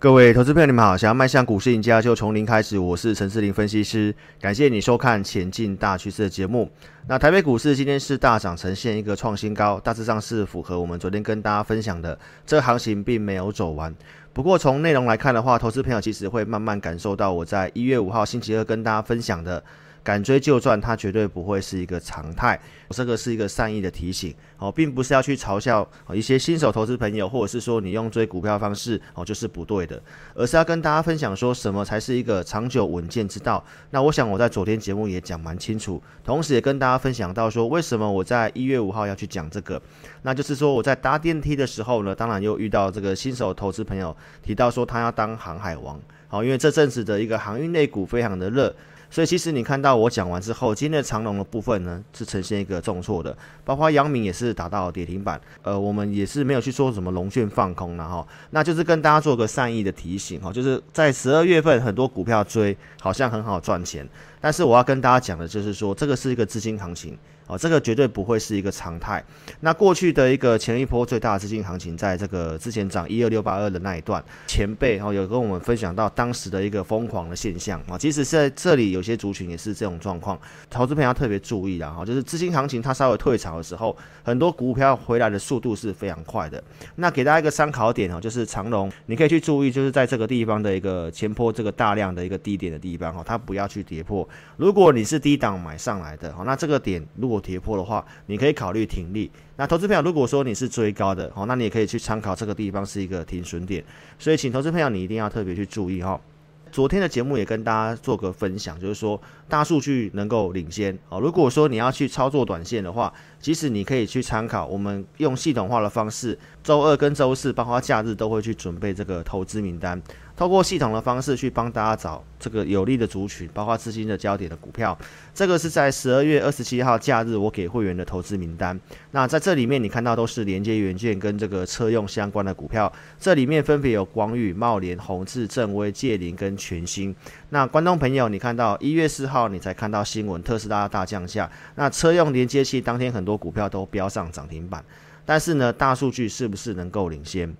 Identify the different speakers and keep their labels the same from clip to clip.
Speaker 1: 各位投资朋友，你们好！想要迈向股市赢家，就从零开始。我是陈志林分析师，感谢你收看《前进大趋势》的节目。那台北股市今天是大涨，呈现一个创新高，大致上是符合我们昨天跟大家分享的，这个行情并没有走完。不过从内容来看的话，投资朋友其实会慢慢感受到我在一月五号星期二跟大家分享的。敢追就赚，它绝对不会是一个常态。这个是一个善意的提醒哦，并不是要去嘲笑一些新手投资朋友，或者是说你用追股票方式哦就是不对的，而是要跟大家分享说什么才是一个长久稳健之道。那我想我在昨天节目也讲蛮清楚，同时也跟大家分享到说为什么我在一月五号要去讲这个，那就是说我在搭电梯的时候呢，当然又遇到这个新手投资朋友提到说他要当航海王，好，因为这阵子的一个航运类股非常的热。所以其实你看到我讲完之后，今天的长龙的部分呢是呈现一个重挫的，包括阳明也是达到跌停板，呃，我们也是没有去说什么龙卷放空了哈，那就是跟大家做个善意的提醒哈，就是在十二月份很多股票追好像很好赚钱，但是我要跟大家讲的就是说，这个是一个资金行情。哦，这个绝对不会是一个常态。那过去的一个前一波最大的资金行情，在这个之前涨一二六八二的那一段，前辈哦有跟我们分享到当时的一个疯狂的现象啊。其实在这里有些族群也是这种状况，投资朋友要特别注意的哈，就是资金行情它稍微退潮的时候，很多股票回来的速度是非常快的。那给大家一个参考点哦，就是长龙，你可以去注意，就是在这个地方的一个前坡这个大量的一个低点的地方哈，它不要去跌破。如果你是低档买上来的哦，那这个点如果跌破的话，你可以考虑停利。那投资朋友，如果说你是追高的，好，那你也可以去参考这个地方是一个停损点。所以，请投资朋友你一定要特别去注意哈。昨天的节目也跟大家做个分享，就是说大数据能够领先哦。如果说你要去操作短线的话，其实你可以去参考我们用系统化的方式，周二跟周四，包括假日都会去准备这个投资名单。透过系统的方式去帮大家找这个有利的族群，包括资金的焦点的股票。这个是在十二月二十七号假日我给会员的投资名单。那在这里面你看到都是连接元件跟这个车用相关的股票。这里面分别有广宇、茂联、宏志、正威、界霖跟全新。那观众朋友，你看到一月四号你才看到新闻，特斯拉大降价。那车用连接器当天很多股票都飙上涨停板。但是呢，大数据是不是能够领先？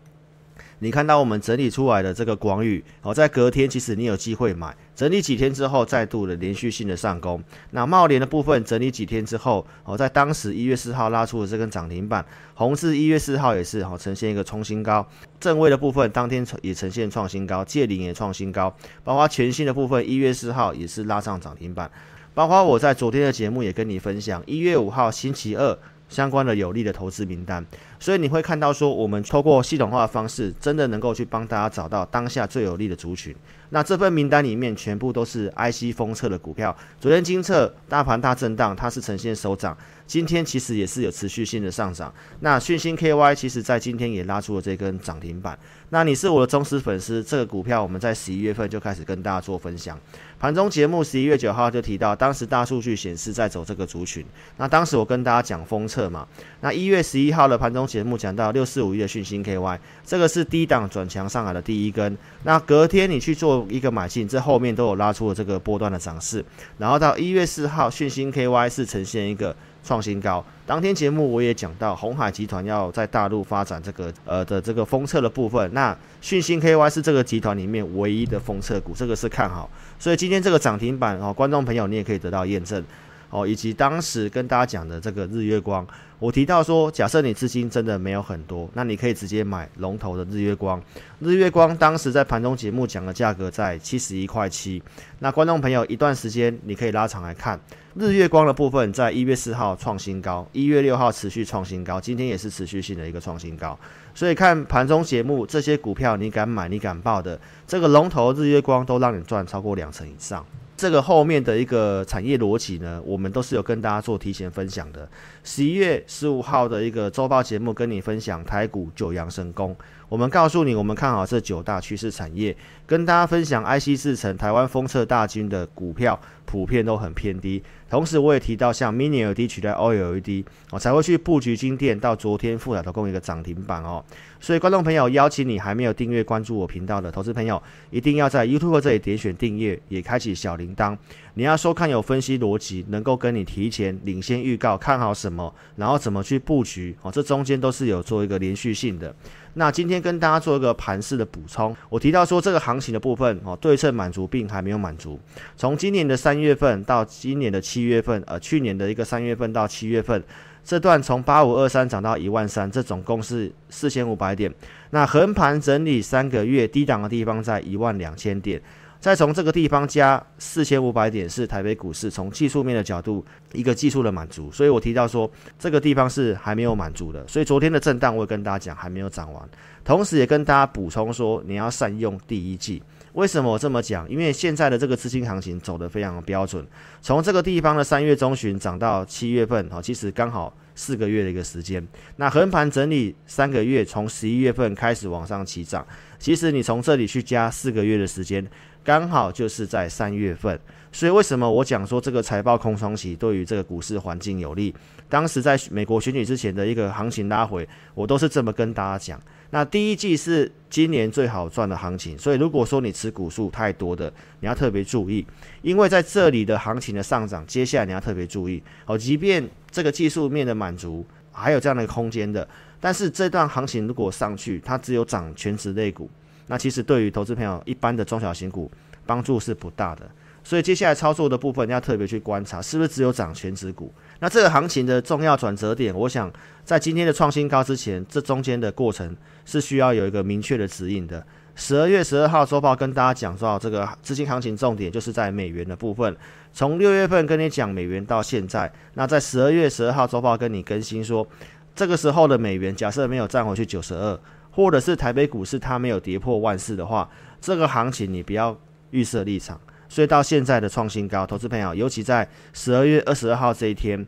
Speaker 1: 你看到我们整理出来的这个广宇，哦，在隔天其实你有机会买，整理几天之后再度的连续性的上攻。那贸联的部分整理几天之后，哦，在当时一月四号拉出了这根涨停板，宏致一月四号也是哦呈现一个冲新高，正位的部分当天也呈现创新高，借零也创新高，包括全新的部分一月四号也是拉上涨停板，包括我在昨天的节目也跟你分享，一月五号星期二相关的有利的投资名单。所以你会看到说，我们透过系统化的方式，真的能够去帮大家找到当下最有利的族群。那这份名单里面全部都是 IC 封测的股票。昨天精测大盘大震荡，它是呈现收涨。今天其实也是有持续性的上涨。那讯芯 KY 其实在今天也拉出了这根涨停板。那你是我的忠实粉丝，这个股票我们在十一月份就开始跟大家做分享。盘中节目十一月九号就提到，当时大数据显示在走这个族群。那当时我跟大家讲封测嘛。那一月十一号的盘中。节目讲到六四五一的讯芯 KY，这个是低档转强上来的第一根。那隔天你去做一个买进，这后面都有拉出了这个波段的涨势。然后到一月四号，讯芯 KY 是呈现一个创新高。当天节目我也讲到，鸿海集团要在大陆发展这个呃的这个封测的部分。那讯芯 KY 是这个集团里面唯一的封测股，这个是看好。所以今天这个涨停板哦，观众朋友你也可以得到验证哦，以及当时跟大家讲的这个日月光。我提到说，假设你资金真的没有很多，那你可以直接买龙头的日月光。日月光当时在盘中节目讲的价格在七十一块七。那观众朋友，一段时间你可以拉长来看，日月光的部分在一月四号创新高，一月六号持续创新高，今天也是持续性的一个创新高。所以看盘中节目，这些股票你敢买、你敢报的，这个龙头日月光都让你赚超过两成以上。这个后面的一个产业逻辑呢，我们都是有跟大家做提前分享的。十一月十五号的一个周报节目，跟你分享台股九阳神功。我们告诉你，我们看好这九大趋势产业，跟大家分享 IC 制程、台湾封测大军的股票普遍都很偏低。同时，我也提到像 Mini LED 取代 OLED，我才会去布局晶电。到昨天富彩投控一个涨停板哦。所以，观众朋友，邀请你还没有订阅关注我频道的投资朋友，一定要在 YouTube 这里点选订阅，也开启小铃铛。你要收看有分析逻辑，能够跟你提前领先预告看好什么，然后怎么去布局哦。这中间都是有做一个连续性的。那今天跟大家做一个盘势的补充，我提到说这个行情的部分哦，对称满足并还没有满足。从今年的三月份到今年的七月份，呃，去年的一个三月份到七月份，这段从八五二三涨到一万三，这总共是四千五百点。那横盘整理三个月，低档的地方在一万两千点。再从这个地方加四千五百点，是台北股市从技术面的角度一个技术的满足，所以我提到说这个地方是还没有满足的，所以昨天的震荡我也跟大家讲还没有涨完，同时也跟大家补充说你要善用第一季。为什么我这么讲？因为现在的这个资金行情走得非常标准，从这个地方的三月中旬涨到七月份，哦，其实刚好四个月的一个时间。那横盘整理三个月，从十一月份开始往上起涨，其实你从这里去加四个月的时间，刚好就是在三月份。所以为什么我讲说这个财报空窗期对于这个股市环境有利？当时在美国选举之前的一个行情拉回，我都是这么跟大家讲。那第一季是今年最好赚的行情，所以如果说你持股数太多的，你要特别注意，因为在这里的行情的上涨，接下来你要特别注意哦。即便这个技术面的满足还有这样的空间的，但是这段行情如果上去，它只有涨全值类股，那其实对于投资朋友一般的中小型股帮助是不大的。所以接下来操作的部分要特别去观察，是不是只有涨权值股？那这个行情的重要转折点，我想在今天的创新高之前，这中间的过程是需要有一个明确的指引的。十二月十二号周报跟大家讲到，这个资金行情重点就是在美元的部分。从六月份跟你讲美元到现在，那在十二月十二号周报跟你更新说，这个时候的美元假设没有站回去九十二，或者是台北股市它没有跌破万四的话，这个行情你不要预设立场。所以到现在的创新高，投资朋友，尤其在十二月二十二号这一天，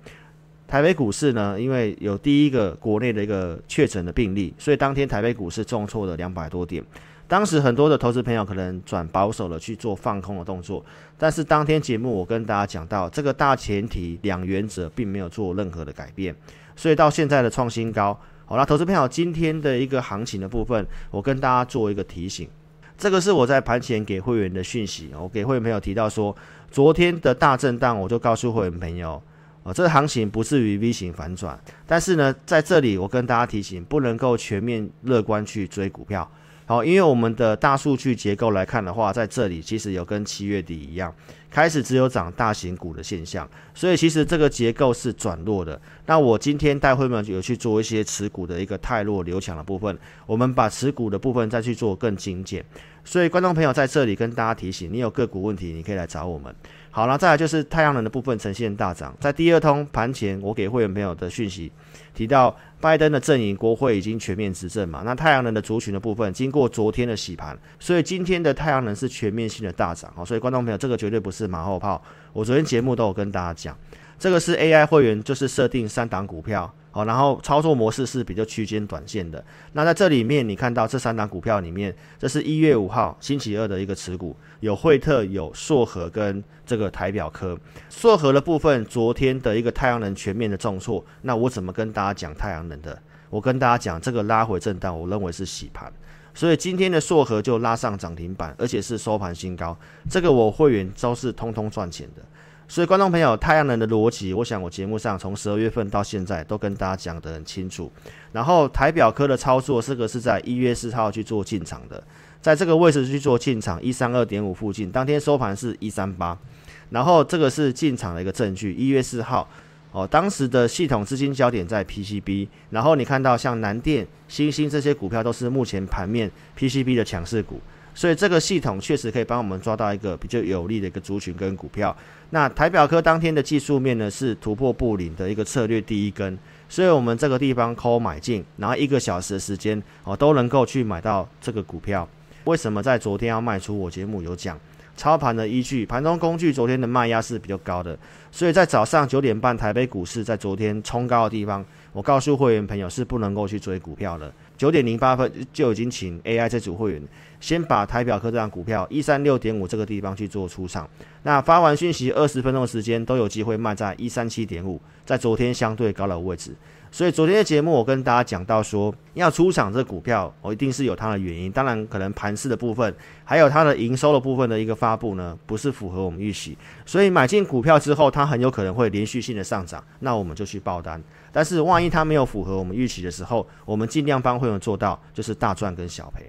Speaker 1: 台北股市呢，因为有第一个国内的一个确诊的病例，所以当天台北股市重挫了两百多点。当时很多的投资朋友可能转保守了去做放空的动作，但是当天节目我跟大家讲到，这个大前提两原则并没有做任何的改变，所以到现在的创新高。好，了投资朋友今天的一个行情的部分，我跟大家做一个提醒。这个是我在盘前给会员的讯息，我给会员朋友提到说，昨天的大震荡，我就告诉会员朋友，啊，这个行情不至于 V 型反转，但是呢，在这里我跟大家提醒，不能够全面乐观去追股票。好，因为我们的大数据结构来看的话，在这里其实有跟七月底一样，开始只有涨大型股的现象，所以其实这个结构是转弱的。那我今天带会们有去做一些持股的一个汰弱留强的部分，我们把持股的部分再去做更精简。所以观众朋友在这里跟大家提醒，你有个股问题，你可以来找我们。好了，再来就是太阳能的部分呈现大涨，在第二通盘前我给会员朋友的讯息提到。拜登的阵营，国会已经全面执政嘛？那太阳能的族群的部分，经过昨天的洗盘，所以今天的太阳能是全面性的大涨。好，所以观众朋友，这个绝对不是马后炮。我昨天节目都有跟大家讲，这个是 AI 会员，就是设定三档股票。好，然后操作模式是比较区间短线的。那在这里面，你看到这三档股票里面，这是一月五号星期二的一个持股，有惠特、有硕和跟这个台表科。硕和的部分，昨天的一个太阳能全面的重挫。那我怎么跟大家讲太阳能的？我跟大家讲，这个拉回震荡，我认为是洗盘。所以今天的硕和就拉上涨停板，而且是收盘新高。这个我会员都是通通赚钱的。所以，观众朋友，太阳能的逻辑，我想我节目上从十二月份到现在都跟大家讲得很清楚。然后，台表科的操作，这个是在一月四号去做进场的，在这个位置去做进场，一三二点五附近，当天收盘是一三八。然后，这个是进场的一个证据，一月四号哦，当时的系统资金焦点在 PCB。然后，你看到像南电、欣兴这些股票都是目前盘面 PCB 的强势股。所以这个系统确实可以帮我们抓到一个比较有利的一个族群跟股票。那台表科当天的技术面呢，是突破布林的一个策略第一根，所以我们这个地方抠买进，然后一个小时的时间哦都能够去买到这个股票。为什么在昨天要卖出？我节目有讲操盘的依据，盘中工具昨天的卖压是比较高的，所以在早上九点半台北股市在昨天冲高的地方，我告诉会员朋友是不能够去追股票的。九点零八分就已经请 AI 这组会员先把台表科这张股票一三六点五这个地方去做出场。那发完讯息二十分钟的时间都有机会卖在一三七点五，在昨天相对高的位置。所以昨天的节目我跟大家讲到说，要出场这股票，我一定是有它的原因。当然，可能盘势的部分，还有它的营收的部分的一个发布呢，不是符合我们预期。所以买进股票之后，它很有可能会连续性的上涨，那我们就去报单。但是万一它没有符合我们预期的时候，我们尽量帮会员做到就是大赚跟小赔。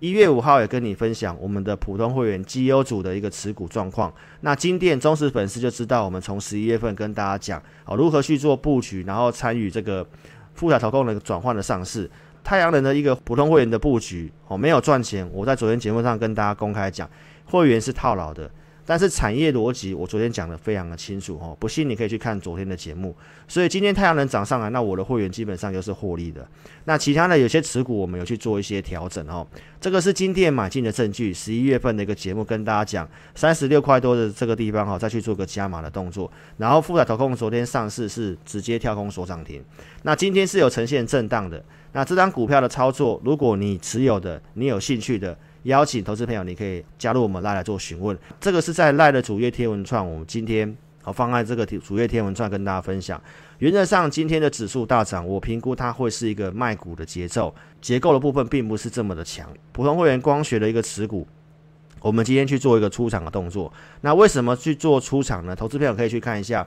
Speaker 1: 一月五号也跟你分享我们的普通会员绩优组的一个持股状况。那金店忠实粉丝就知道，我们从十一月份跟大家讲哦，如何去做布局，然后参与这个富彩投控的转换的上市。太阳能的一个普通会员的布局哦，没有赚钱。我在昨天节目上跟大家公开讲，会员是套牢的。但是产业逻辑，我昨天讲的非常的清楚哦，不信你可以去看昨天的节目。所以今天太阳能涨上来，那我的会员基本上就是获利的。那其他的有些持股，我们有去做一些调整哦。这个是今天买进的证据。十一月份的一个节目跟大家讲，三十六块多的这个地方哈，再去做个加码的动作。然后富彩投控昨天上市是直接跳空锁涨停，那今天是有呈现震荡的。那这张股票的操作，如果你持有的，你有兴趣的。邀请投资朋友，你可以加入我们 LINE 来做询问。这个是在赖的主页贴文串，我们今天好放在这个主页贴文串跟大家分享。原则上，今天的指数大涨，我评估它会是一个卖股的节奏，结构的部分并不是这么的强。普通会员光学的一个持股，我们今天去做一个出场的动作。那为什么去做出场呢？投资朋友可以去看一下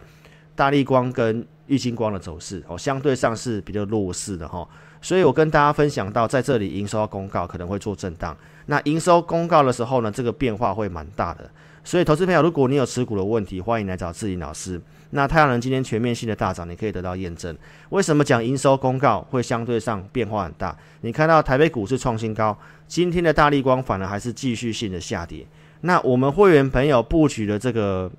Speaker 1: 大力光跟玉晶光的走势哦，相对上是比较弱势的哈。所以我跟大家分享到，在这里营收公告可能会做震荡。那营收公告的时候呢，这个变化会蛮大的，所以投资朋友，如果你有持股的问题，欢迎来找志霖老师。那太阳能今天全面性的大涨，你可以得到验证。为什么讲营收公告会相对上变化很大？你看到台北股市创新高，今天的大力光反而还是继续性的下跌。那我们会员朋友布局的这个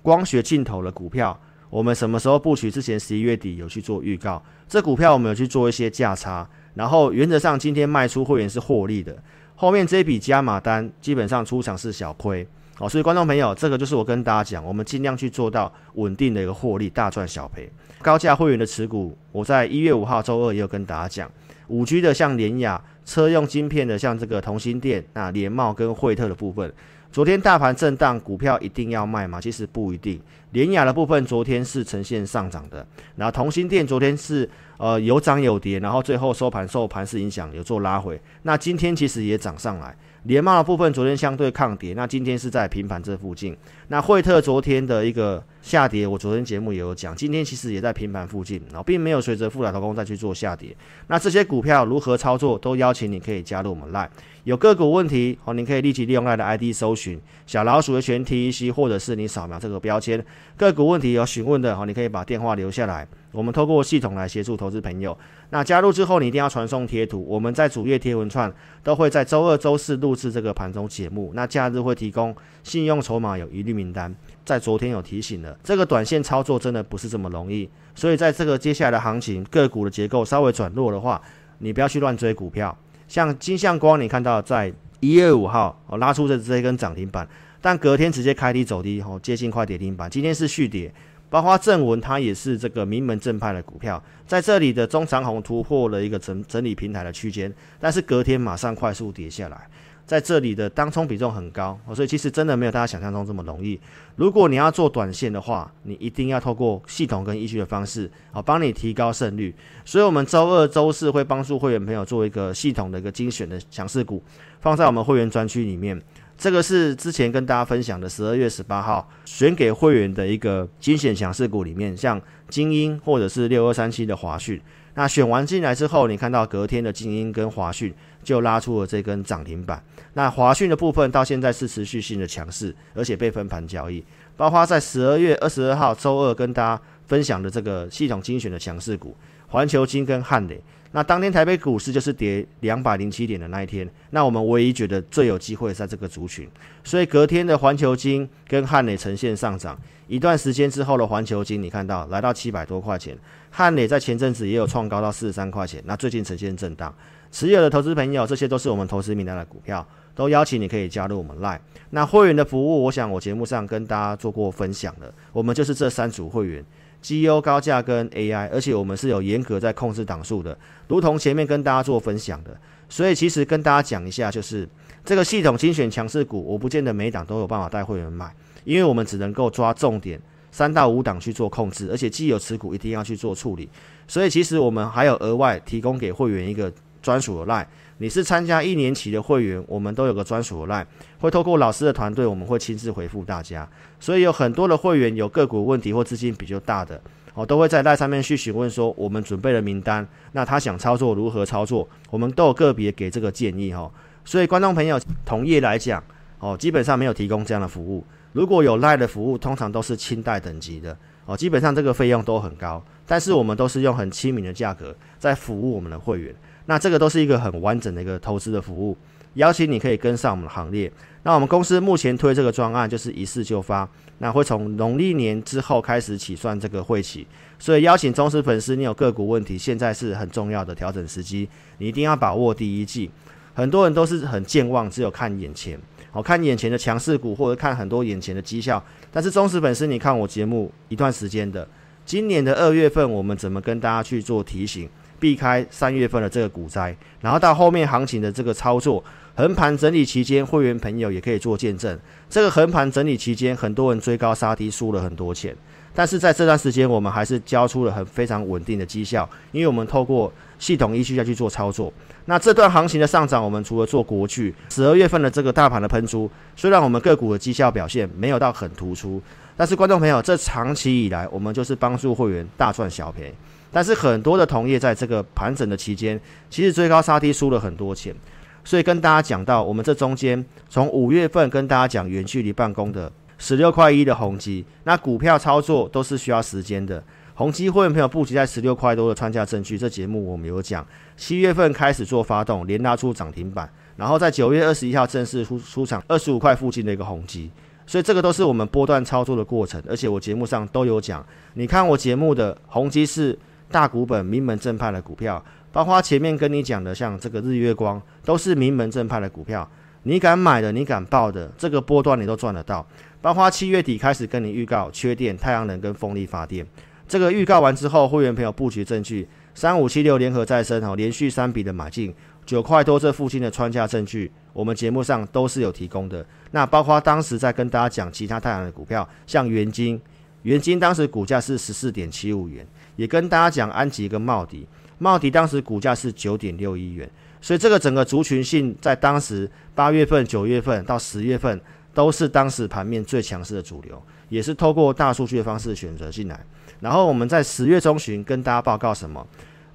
Speaker 1: 光学镜头的股票，我们什么时候布局？之前十一月底有去做预告，这股票我们有去做一些价差，然后原则上今天卖出会员是获利的。后面这一笔加码单基本上出场是小亏哦，所以观众朋友，这个就是我跟大家讲，我们尽量去做到稳定的一个获利，大赚小赔。高价会员的持股，我在一月五号周二也有跟大家讲，五 G 的像联雅，车用晶片的像这个同心电、那联茂跟惠特的部分。昨天大盘震荡，股票一定要卖吗？其实不一定。联雅的部分昨天是呈现上涨的，然后同心电昨天是呃有涨有跌，然后最后收盘受盘势影响有做拉回。那今天其实也涨上来。联茂的部分昨天相对抗跌，那今天是在平盘这附近。那惠特昨天的一个下跌，我昨天节目也有讲，今天其实也在平盘附近，然后并没有随着富彩投控再去做下跌。那这些股票如何操作，都邀请你可以加入我们 LINE。有个股问题哦，你可以立即利用 LINE 的 ID 搜寻小老鼠的全 TEC，或者是你扫描这个标签。个股问题有询问的哦，你可以把电话留下来，我们透过系统来协助投资朋友。那加入之后，你一定要传送贴图。我们在主页贴文串都会在周二、周四录制这个盘中节目。那假日会提供信用筹码有疑虑名单，在昨天有提醒了，这个短线操作真的不是这么容易。所以在这个接下来的行情，个股的结构稍微转弱的话，你不要去乱追股票。像金相光，你看到在一月五号哦拉出这这一根涨停板，但隔天直接开低走低，哦接近快跌停板。今天是续跌，包括正文它也是这个名门正派的股票，在这里的中长红突破了一个整整理平台的区间，但是隔天马上快速跌下来。在这里的当冲比重很高，所以其实真的没有大家想象中这么容易。如果你要做短线的话，你一定要透过系统跟依据的方式，啊，帮你提高胜率。所以，我们周二、周四会帮助会员朋友做一个系统的一个精选的强势股，放在我们会员专区里面。这个是之前跟大家分享的十二月十八号选给会员的一个精选强势股里面，像精英或者是六二三七的华讯。那选完进来之后，你看到隔天的精英跟华讯就拉出了这根涨停板。那华讯的部分到现在是持续性的强势，而且被分盘交易。包括在十二月二十二号周二跟大家分享的这个系统精选的强势股，环球金跟汉磊。那当天台北股市就是跌两百零七点的那一天，那我们唯一觉得最有机会在这个族群，所以隔天的环球金跟汉磊呈现上涨。一段时间之后的环球金，你看到来到七百多块钱。汉磊在前阵子也有创高到四十三块钱，那最近呈现震荡。持有的投资朋友，这些都是我们投资名单的股票，都邀请你可以加入我们 Lie。那会员的服务，我想我节目上跟大家做过分享的，我们就是这三组会员：绩优、高价跟 AI，而且我们是有严格在控制档数的，如同前面跟大家做分享的。所以其实跟大家讲一下，就是这个系统精选强势股，我不见得每档都有办法带会员买，因为我们只能够抓重点。三到五档去做控制，而且既有持股一定要去做处理。所以其实我们还有额外提供给会员一个专属的 LINE。你是参加一年期的会员，我们都有个专属的 LINE，会透过老师的团队，我们会亲自回复大家。所以有很多的会员有个股问题或资金比较大的，哦，都会在 LINE 上面去询问说，我们准备了名单，那他想操作如何操作，我们都有个别给这个建议哈。所以观众朋友，同业来讲，哦，基本上没有提供这样的服务。如果有 LINE 的服务，通常都是清代等级的，哦，基本上这个费用都很高，但是我们都是用很亲民的价格在服务我们的会员。那这个都是一个很完整的一个投资的服务，邀请你可以跟上我们的行列。那我们公司目前推这个专案就是一次就发，那会从农历年之后开始起算这个会期，所以邀请忠实粉丝，你有个股问题，现在是很重要的调整时机，你一定要把握第一季。很多人都是很健忘，只有看眼前，好看眼前的强势股或者看很多眼前的绩效，但是忠实粉丝，你看我节目一段时间的，今年的二月份我们怎么跟大家去做提醒？避开三月份的这个股灾，然后到后面行情的这个操作，横盘整理期间，会员朋友也可以做见证。这个横盘整理期间，很多人追高杀低，输了很多钱。但是在这段时间，我们还是交出了很非常稳定的绩效，因为我们透过系统依据下去做操作。那这段行情的上涨，我们除了做国巨，十二月份的这个大盘的喷出，虽然我们个股的绩效表现没有到很突出，但是观众朋友，这长期以来，我们就是帮助会员大赚小赔。但是很多的同业在这个盘整的期间，其实追高杀低输了很多钱，所以跟大家讲到，我们这中间从五月份跟大家讲远距离办公的十六块一的宏基，那股票操作都是需要时间的。宏基会员朋友布局在十六块多的穿价证据，这节目我们有讲，七月份开始做发动，连拉出涨停板，然后在九月二十一号正式出出场二十五块附近的一个宏基。所以这个都是我们波段操作的过程，而且我节目上都有讲，你看我节目的宏基是。大股本名门正派的股票，包括前面跟你讲的，像这个日月光，都是名门正派的股票。你敢买的，你敢报的，这个波段你都赚得到。包括七月底开始跟你预告缺电、太阳能跟风力发电，这个预告完之后，会员朋友布局证据，三五七六联合再生哦，连续三笔的买进，九块多这附近的穿价证据，我们节目上都是有提供的。那包括当时在跟大家讲其他太阳能的股票，像元晶，元晶当时股价是十四点七五元。也跟大家讲安吉跟茂迪，茂迪当时股价是九点六一元，所以这个整个族群性在当时八月份、九月份到十月份都是当时盘面最强势的主流，也是透过大数据的方式选择进来。然后我们在十月中旬跟大家报告什么？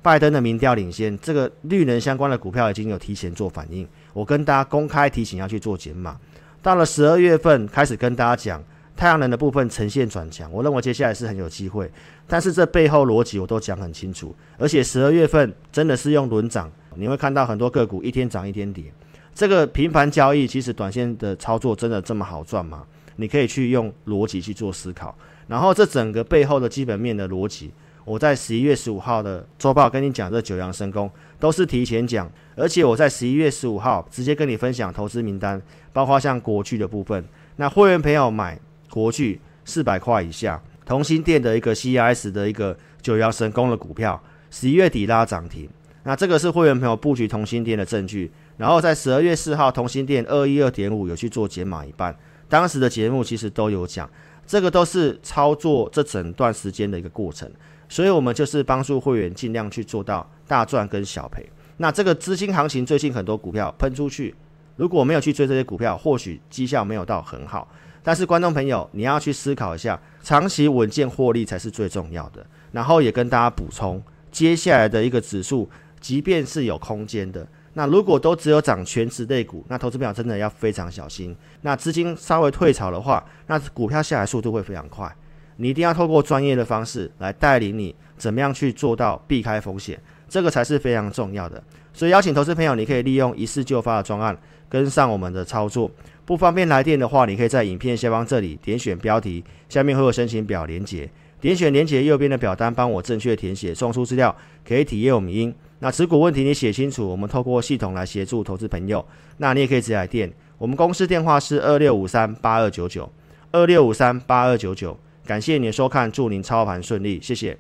Speaker 1: 拜登的民调领先，这个绿能相关的股票已经有提前做反应。我跟大家公开提醒要去做减码。到了十二月份开始跟大家讲。太阳能的部分呈现转强，我认为接下来是很有机会，但是这背后逻辑我都讲很清楚，而且十二月份真的是用轮涨，你会看到很多个股一天涨一天跌，这个频繁交易其实短线的操作真的这么好赚吗？你可以去用逻辑去做思考，然后这整个背后的基本面的逻辑，我在十一月十五号的周报跟你讲，这九阳神功都是提前讲，而且我在十一月十五号直接跟你分享投资名单，包括像国巨的部分，那会员朋友买。国巨四百块以下，同心电的一个 CIS 的一个九阳神功的股票，十一月底拉涨停。那这个是会员朋友布局同心电的证据。然后在十二月四号，同心电二一二点五有去做减码一半，当时的节目其实都有讲，这个都是操作这整段时间的一个过程。所以我们就是帮助会员尽量去做到大赚跟小赔。那这个资金行情最近很多股票喷出去，如果没有去追这些股票，或许绩效没有到很好。但是观众朋友，你要去思考一下，长期稳健获利才是最重要的。然后也跟大家补充，接下来的一个指数，即便是有空间的，那如果都只有涨全值类股，那投资朋友真的要非常小心。那资金稍微退潮的话，那股票下来速度会非常快。你一定要透过专业的方式来带领你，怎么样去做到避开风险，这个才是非常重要的。所以邀请投资朋友，你可以利用一次就发的专案，跟上我们的操作。不方便来电的话，你可以在影片下方这里点选标题，下面会有申请表连结，点选连结右边的表单，帮我正确填写，送出资料，可以体验我们音。那持股问题你写清楚，我们透过系统来协助投资朋友。那你也可以直接来电，我们公司电话是二六五三八二九九二六五三八二九九。感谢你的收看，祝您操盘顺利，谢谢。